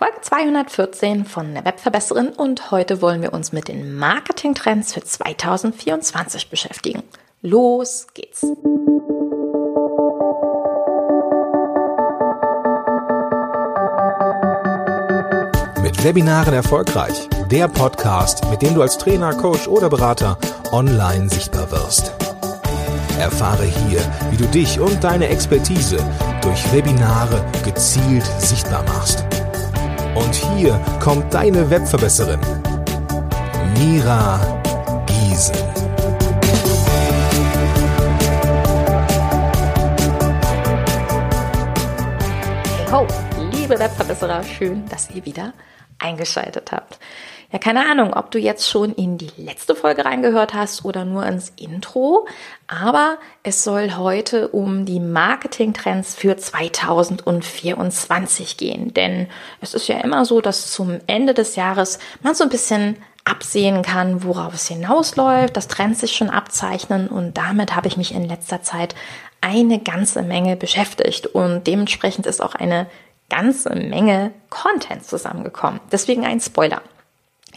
Folge 214 von der Webverbesserin und heute wollen wir uns mit den Marketingtrends für 2024 beschäftigen. Los geht's! Mit Webinaren erfolgreich. Der Podcast, mit dem du als Trainer, Coach oder Berater online sichtbar wirst. Erfahre hier, wie du dich und deine Expertise durch Webinare gezielt sichtbar machst. Und hier kommt deine Webverbesserin, Mira Giesen. Ho, liebe Webverbesserer, schön, dass ihr wieder eingeschaltet habt. Ja, keine Ahnung, ob du jetzt schon in die letzte Folge reingehört hast oder nur ins Intro, aber es soll heute um die Marketingtrends für 2024 gehen, denn es ist ja immer so, dass zum Ende des Jahres man so ein bisschen absehen kann, worauf es hinausläuft, dass Trends sich schon abzeichnen und damit habe ich mich in letzter Zeit eine ganze Menge beschäftigt und dementsprechend ist auch eine ganze Menge Content zusammengekommen. Deswegen ein Spoiler.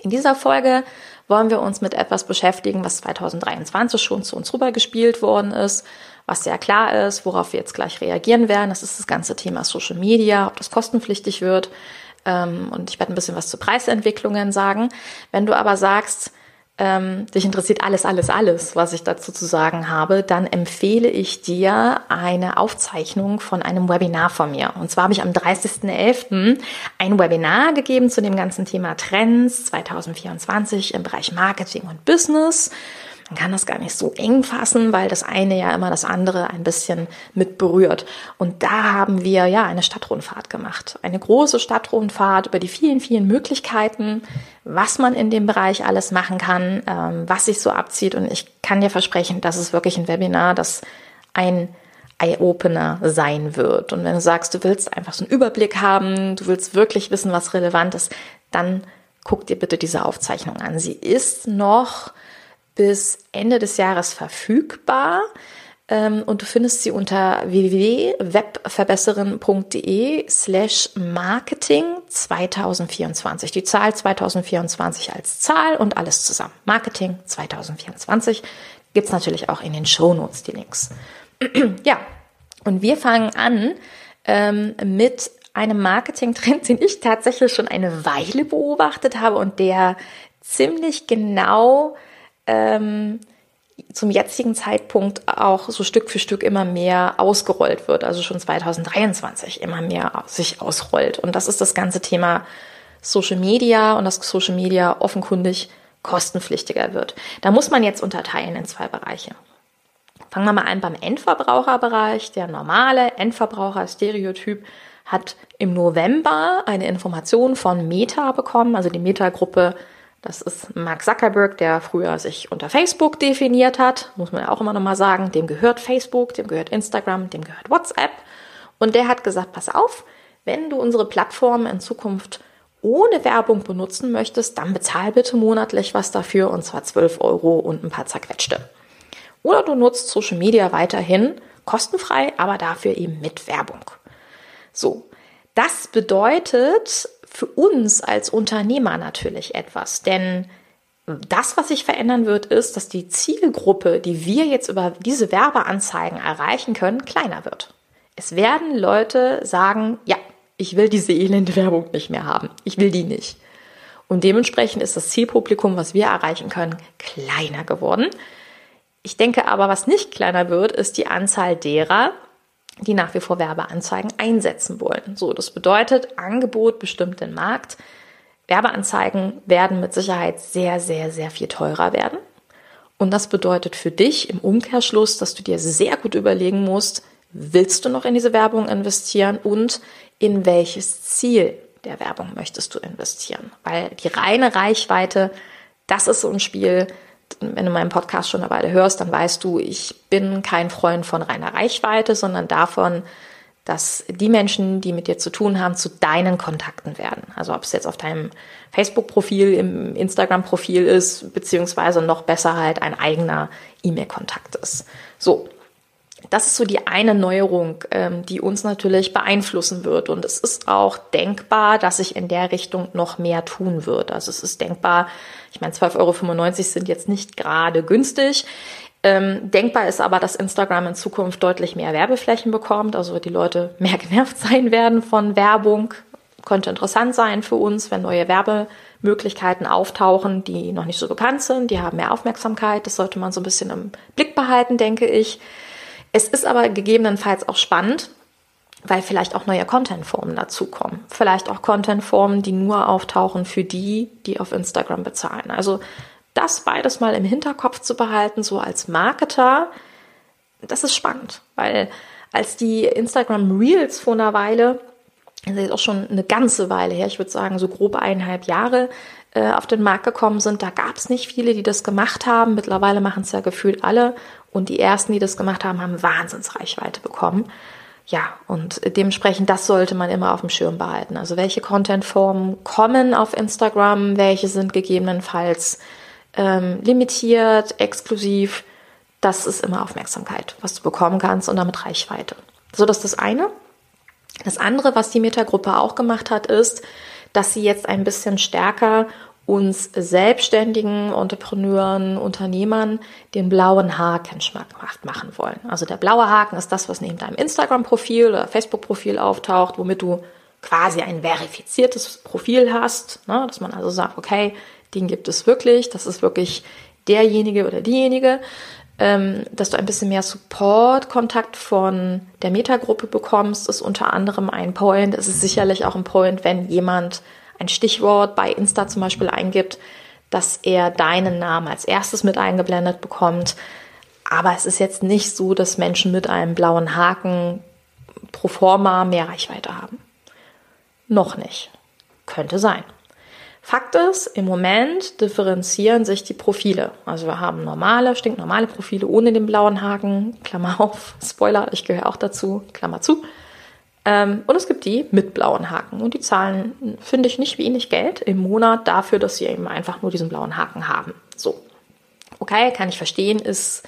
In dieser Folge wollen wir uns mit etwas beschäftigen, was 2023 schon zu uns rübergespielt worden ist, was sehr klar ist, worauf wir jetzt gleich reagieren werden. Das ist das ganze Thema Social Media, ob das kostenpflichtig wird. Ähm, und ich werde ein bisschen was zu Preisentwicklungen sagen. Wenn du aber sagst, ähm, dich interessiert alles, alles, alles, was ich dazu zu sagen habe, dann empfehle ich dir eine Aufzeichnung von einem Webinar von mir. Und zwar habe ich am 30.11. ein Webinar gegeben zu dem ganzen Thema Trends 2024 im Bereich Marketing und Business. Man kann das gar nicht so eng fassen, weil das eine ja immer das andere ein bisschen mit berührt. Und da haben wir ja eine Stadtrundfahrt gemacht. Eine große Stadtrundfahrt über die vielen, vielen Möglichkeiten, was man in dem Bereich alles machen kann, ähm, was sich so abzieht. Und ich kann dir versprechen, das ist wirklich ein Webinar, das ein Eye-Opener sein wird. Und wenn du sagst, du willst einfach so einen Überblick haben, du willst wirklich wissen, was relevant ist, dann guck dir bitte diese Aufzeichnung an. Sie ist noch bis Ende des Jahres verfügbar ähm, und du findest sie unter www.webverbesserin.de slash marketing 2024. Die Zahl 2024 als Zahl und alles zusammen. Marketing 2024 gibt's natürlich auch in den Shownotes die Links. ja, und wir fangen an ähm, mit einem Marketing-Trend, den ich tatsächlich schon eine Weile beobachtet habe und der ziemlich genau ähm, zum jetzigen Zeitpunkt auch so Stück für Stück immer mehr ausgerollt wird, also schon 2023 immer mehr sich ausrollt. Und das ist das ganze Thema Social Media und dass Social Media offenkundig kostenpflichtiger wird. Da muss man jetzt unterteilen in zwei Bereiche. Fangen wir mal an beim Endverbraucherbereich. Der normale Endverbraucher-Stereotyp hat im November eine Information von Meta bekommen, also die Meta-Gruppe das ist Mark Zuckerberg, der früher sich unter Facebook definiert hat, muss man ja auch immer nochmal sagen. Dem gehört Facebook, dem gehört Instagram, dem gehört WhatsApp. Und der hat gesagt, pass auf, wenn du unsere Plattform in Zukunft ohne Werbung benutzen möchtest, dann bezahl bitte monatlich was dafür und zwar 12 Euro und ein paar zerquetschte. Oder du nutzt Social Media weiterhin kostenfrei, aber dafür eben mit Werbung. So. Das bedeutet, für uns als Unternehmer natürlich etwas, denn das, was sich verändern wird, ist, dass die Zielgruppe, die wir jetzt über diese Werbeanzeigen erreichen können, kleiner wird. Es werden Leute sagen, ja, ich will diese elende Werbung nicht mehr haben. Ich will die nicht. Und dementsprechend ist das Zielpublikum, was wir erreichen können, kleiner geworden. Ich denke aber, was nicht kleiner wird, ist die Anzahl derer, die nach wie vor Werbeanzeigen einsetzen wollen. So, das bedeutet, Angebot bestimmt den Markt. Werbeanzeigen werden mit Sicherheit sehr, sehr, sehr viel teurer werden. Und das bedeutet für dich im Umkehrschluss, dass du dir sehr gut überlegen musst, willst du noch in diese Werbung investieren und in welches Ziel der Werbung möchtest du investieren? Weil die reine Reichweite, das ist so ein Spiel, wenn du meinen Podcast schon eine Weile hörst, dann weißt du, ich bin kein Freund von reiner Reichweite, sondern davon, dass die Menschen, die mit dir zu tun haben, zu deinen Kontakten werden. Also ob es jetzt auf deinem Facebook-Profil, im Instagram-Profil ist, beziehungsweise noch besser halt ein eigener E-Mail-Kontakt ist. So. Das ist so die eine Neuerung, ähm, die uns natürlich beeinflussen wird. Und es ist auch denkbar, dass sich in der Richtung noch mehr tun wird. Also es ist denkbar, ich meine, 12,95 Euro sind jetzt nicht gerade günstig. Ähm, denkbar ist aber, dass Instagram in Zukunft deutlich mehr Werbeflächen bekommt, also die Leute mehr genervt sein werden von Werbung. Könnte interessant sein für uns, wenn neue Werbemöglichkeiten auftauchen, die noch nicht so bekannt sind. Die haben mehr Aufmerksamkeit. Das sollte man so ein bisschen im Blick behalten, denke ich. Es ist aber gegebenenfalls auch spannend, weil vielleicht auch neue Contentformen dazukommen. Vielleicht auch Contentformen, die nur auftauchen für die, die auf Instagram bezahlen. Also das beides mal im Hinterkopf zu behalten, so als Marketer, das ist spannend, weil als die Instagram Reels vor einer Weile, das ist auch schon eine ganze Weile her, ich würde sagen so grob eineinhalb Jahre, äh, auf den Markt gekommen sind, da gab es nicht viele, die das gemacht haben. Mittlerweile machen es ja gefühlt alle. Und die ersten, die das gemacht haben, haben Wahnsinnsreichweite bekommen. Ja, und dementsprechend, das sollte man immer auf dem Schirm behalten. Also welche Contentformen kommen auf Instagram, welche sind gegebenenfalls ähm, limitiert, exklusiv. Das ist immer Aufmerksamkeit, was du bekommen kannst und damit Reichweite. So, das ist das eine. Das andere, was die Metagruppe auch gemacht hat, ist, dass sie jetzt ein bisschen stärker uns selbstständigen Entrepreneuren, Unternehmern den blauen Haken schmackhaft machen wollen. Also der blaue Haken ist das, was neben deinem Instagram-Profil oder Facebook-Profil auftaucht, womit du quasi ein verifiziertes Profil hast, ne? dass man also sagt, okay, den gibt es wirklich, das ist wirklich derjenige oder diejenige, ähm, dass du ein bisschen mehr Support-Kontakt von der Metagruppe bekommst, ist unter anderem ein Point. Es ist sicherlich auch ein Point, wenn jemand ein Stichwort bei Insta zum Beispiel eingibt, dass er deinen Namen als erstes mit eingeblendet bekommt. Aber es ist jetzt nicht so, dass Menschen mit einem blauen Haken pro forma mehr Reichweite haben. Noch nicht. Könnte sein. Fakt ist, im Moment differenzieren sich die Profile. Also wir haben normale, stinknormale Profile ohne den blauen Haken, Klammer auf, Spoiler, ich gehöre auch dazu, Klammer zu. Ähm, und es gibt die mit blauen Haken. Und die zahlen, finde ich, nicht wenig Geld im Monat dafür, dass sie eben einfach nur diesen blauen Haken haben. So. Okay, kann ich verstehen, ist,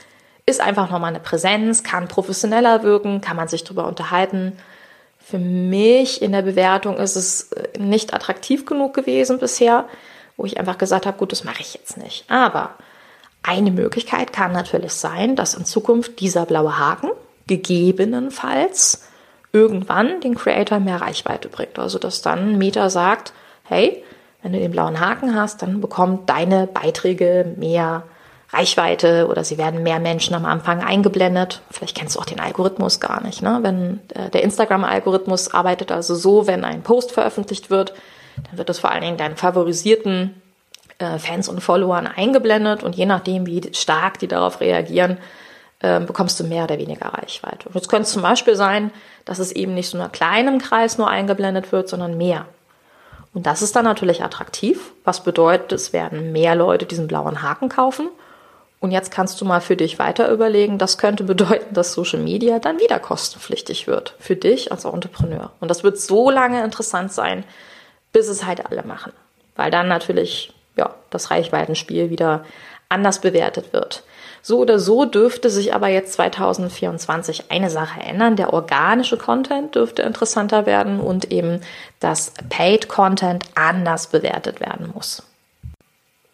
ist einfach nochmal eine Präsenz, kann professioneller wirken, kann man sich darüber unterhalten. Für mich in der Bewertung ist es äh, nicht attraktiv genug gewesen bisher, wo ich einfach gesagt habe, gut, das mache ich jetzt nicht. Aber eine Möglichkeit kann natürlich sein, dass in Zukunft dieser blaue Haken gegebenenfalls irgendwann den Creator mehr Reichweite bringt. Also dass dann Meta sagt, hey, wenn du den blauen Haken hast, dann bekommen deine Beiträge mehr Reichweite oder sie werden mehr Menschen am Anfang eingeblendet. Vielleicht kennst du auch den Algorithmus gar nicht. Ne? Wenn äh, der Instagram-Algorithmus arbeitet also so, wenn ein Post veröffentlicht wird, dann wird es vor allen Dingen deinen favorisierten äh, Fans und Followern eingeblendet und je nachdem, wie stark die darauf reagieren, äh, bekommst du mehr oder weniger Reichweite. Und es könnte zum Beispiel sein, dass es eben nicht so einer kleinen Kreis nur eingeblendet wird, sondern mehr. Und das ist dann natürlich attraktiv, was bedeutet, es werden mehr Leute diesen blauen Haken kaufen. Und jetzt kannst du mal für dich weiter überlegen, das könnte bedeuten, dass Social Media dann wieder kostenpflichtig wird für dich als Entrepreneur. Und das wird so lange interessant sein, bis es halt alle machen. Weil dann natürlich, ja, das Reichweitenspiel wieder anders bewertet wird. So oder so dürfte sich aber jetzt 2024 eine Sache ändern. Der organische Content dürfte interessanter werden und eben das Paid Content anders bewertet werden muss.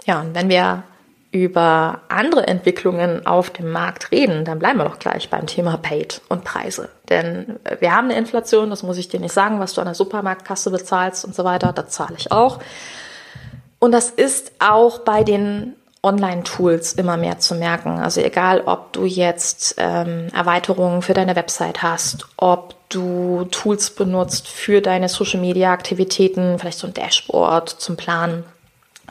Ja, und wenn wir über andere Entwicklungen auf dem Markt reden, dann bleiben wir doch gleich beim Thema Paid und Preise. Denn wir haben eine Inflation, das muss ich dir nicht sagen, was du an der Supermarktkasse bezahlst und so weiter, das zahle ich auch. Und das ist auch bei den Online-Tools immer mehr zu merken. Also egal, ob du jetzt ähm, Erweiterungen für deine Website hast, ob du Tools benutzt für deine Social-Media-Aktivitäten, vielleicht so ein Dashboard zum Planen.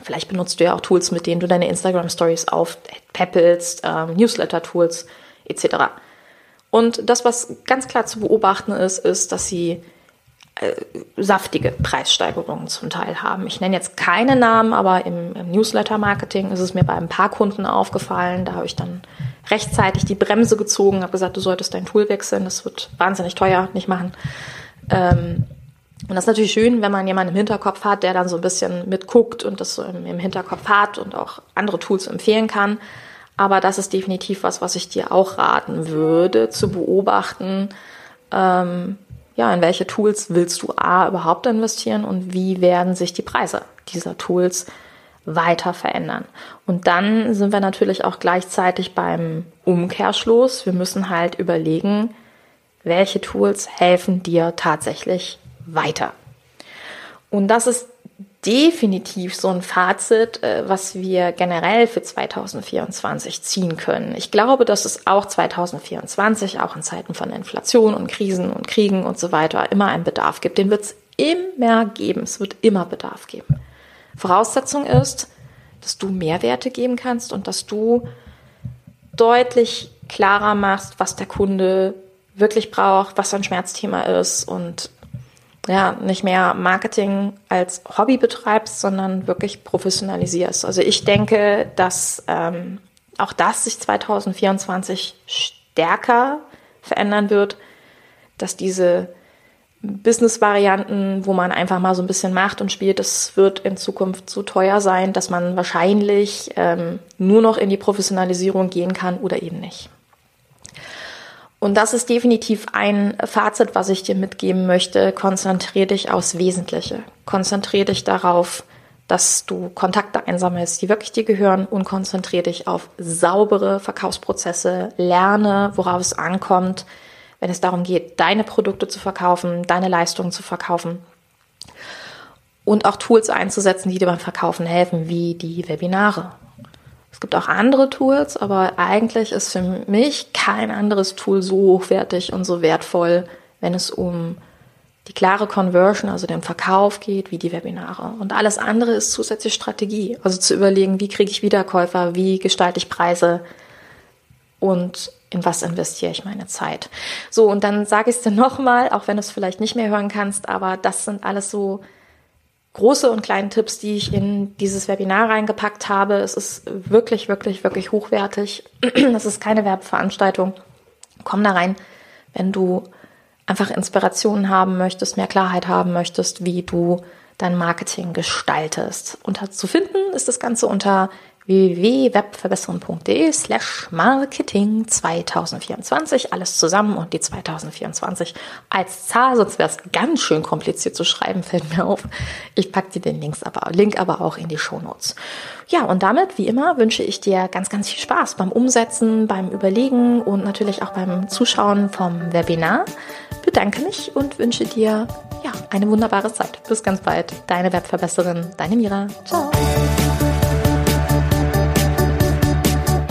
Vielleicht benutzt du ja auch Tools, mit denen du deine Instagram-Stories aufpäppelst, ähm, Newsletter-Tools etc. Und das, was ganz klar zu beobachten ist, ist, dass sie äh, saftige Preissteigerungen zum Teil haben. Ich nenne jetzt keine Namen, aber im, im Newsletter-Marketing ist es mir bei ein paar Kunden aufgefallen. Da habe ich dann rechtzeitig die Bremse gezogen, habe gesagt, du solltest dein Tool wechseln, das wird wahnsinnig teuer, nicht machen. Ähm, und das ist natürlich schön, wenn man jemanden im Hinterkopf hat, der dann so ein bisschen mitguckt und das so im, im Hinterkopf hat und auch andere Tools empfehlen kann. Aber das ist definitiv was, was ich dir auch raten würde, zu beobachten, ähm, ja, in welche Tools willst du A überhaupt investieren und wie werden sich die Preise dieser Tools weiter verändern. Und dann sind wir natürlich auch gleichzeitig beim Umkehrschluss. Wir müssen halt überlegen, welche Tools helfen dir tatsächlich weiter. Und das ist definitiv so ein Fazit, äh, was wir generell für 2024 ziehen können. Ich glaube, dass es auch 2024, auch in Zeiten von Inflation und Krisen und Kriegen und so weiter, immer einen Bedarf gibt. Den wird es immer geben. Es wird immer Bedarf geben. Voraussetzung ist, dass du Mehrwerte geben kannst und dass du deutlich klarer machst, was der Kunde wirklich braucht, was sein Schmerzthema ist und ja, nicht mehr Marketing als Hobby betreibst, sondern wirklich professionalisierst. Also ich denke, dass ähm, auch das sich 2024 stärker verändern wird, dass diese Business-Varianten, wo man einfach mal so ein bisschen macht und spielt, das wird in Zukunft so teuer sein, dass man wahrscheinlich ähm, nur noch in die Professionalisierung gehen kann oder eben nicht. Und das ist definitiv ein Fazit, was ich dir mitgeben möchte. Konzentriere dich aufs Wesentliche. Konzentriere dich darauf, dass du Kontakte einsammelst, die wirklich dir gehören und konzentriere dich auf saubere Verkaufsprozesse. Lerne, worauf es ankommt, wenn es darum geht, deine Produkte zu verkaufen, deine Leistungen zu verkaufen und auch Tools einzusetzen, die dir beim Verkaufen helfen, wie die Webinare. Es gibt auch andere Tools, aber eigentlich ist für mich kein anderes Tool so hochwertig und so wertvoll, wenn es um die klare Conversion, also den Verkauf geht, wie die Webinare. Und alles andere ist zusätzlich Strategie. Also zu überlegen, wie kriege ich Wiederkäufer, wie gestalte ich Preise und in was investiere ich meine Zeit. So, und dann sage ich es dir nochmal, auch wenn du es vielleicht nicht mehr hören kannst, aber das sind alles so große und kleine Tipps, die ich in dieses Webinar reingepackt habe. Es ist wirklich, wirklich, wirklich hochwertig. Das ist keine Werbeveranstaltung. Komm da rein, wenn du einfach Inspirationen haben möchtest, mehr Klarheit haben möchtest, wie du dein Marketing gestaltest. Und zu finden ist das Ganze unter www.webverbesserung.de slash Marketing 2024. Alles zusammen und die 2024 als Zahl, sonst wäre es ganz schön kompliziert zu schreiben, fällt mir auf. Ich packe dir den Links aber, Link aber auch in die Shownotes. Ja, und damit, wie immer, wünsche ich dir ganz, ganz viel Spaß beim Umsetzen, beim Überlegen und natürlich auch beim Zuschauen vom Webinar. Bedanke mich und wünsche dir ja, eine wunderbare Zeit. Bis ganz bald. Deine Webverbesserin, deine Mira. Ciao.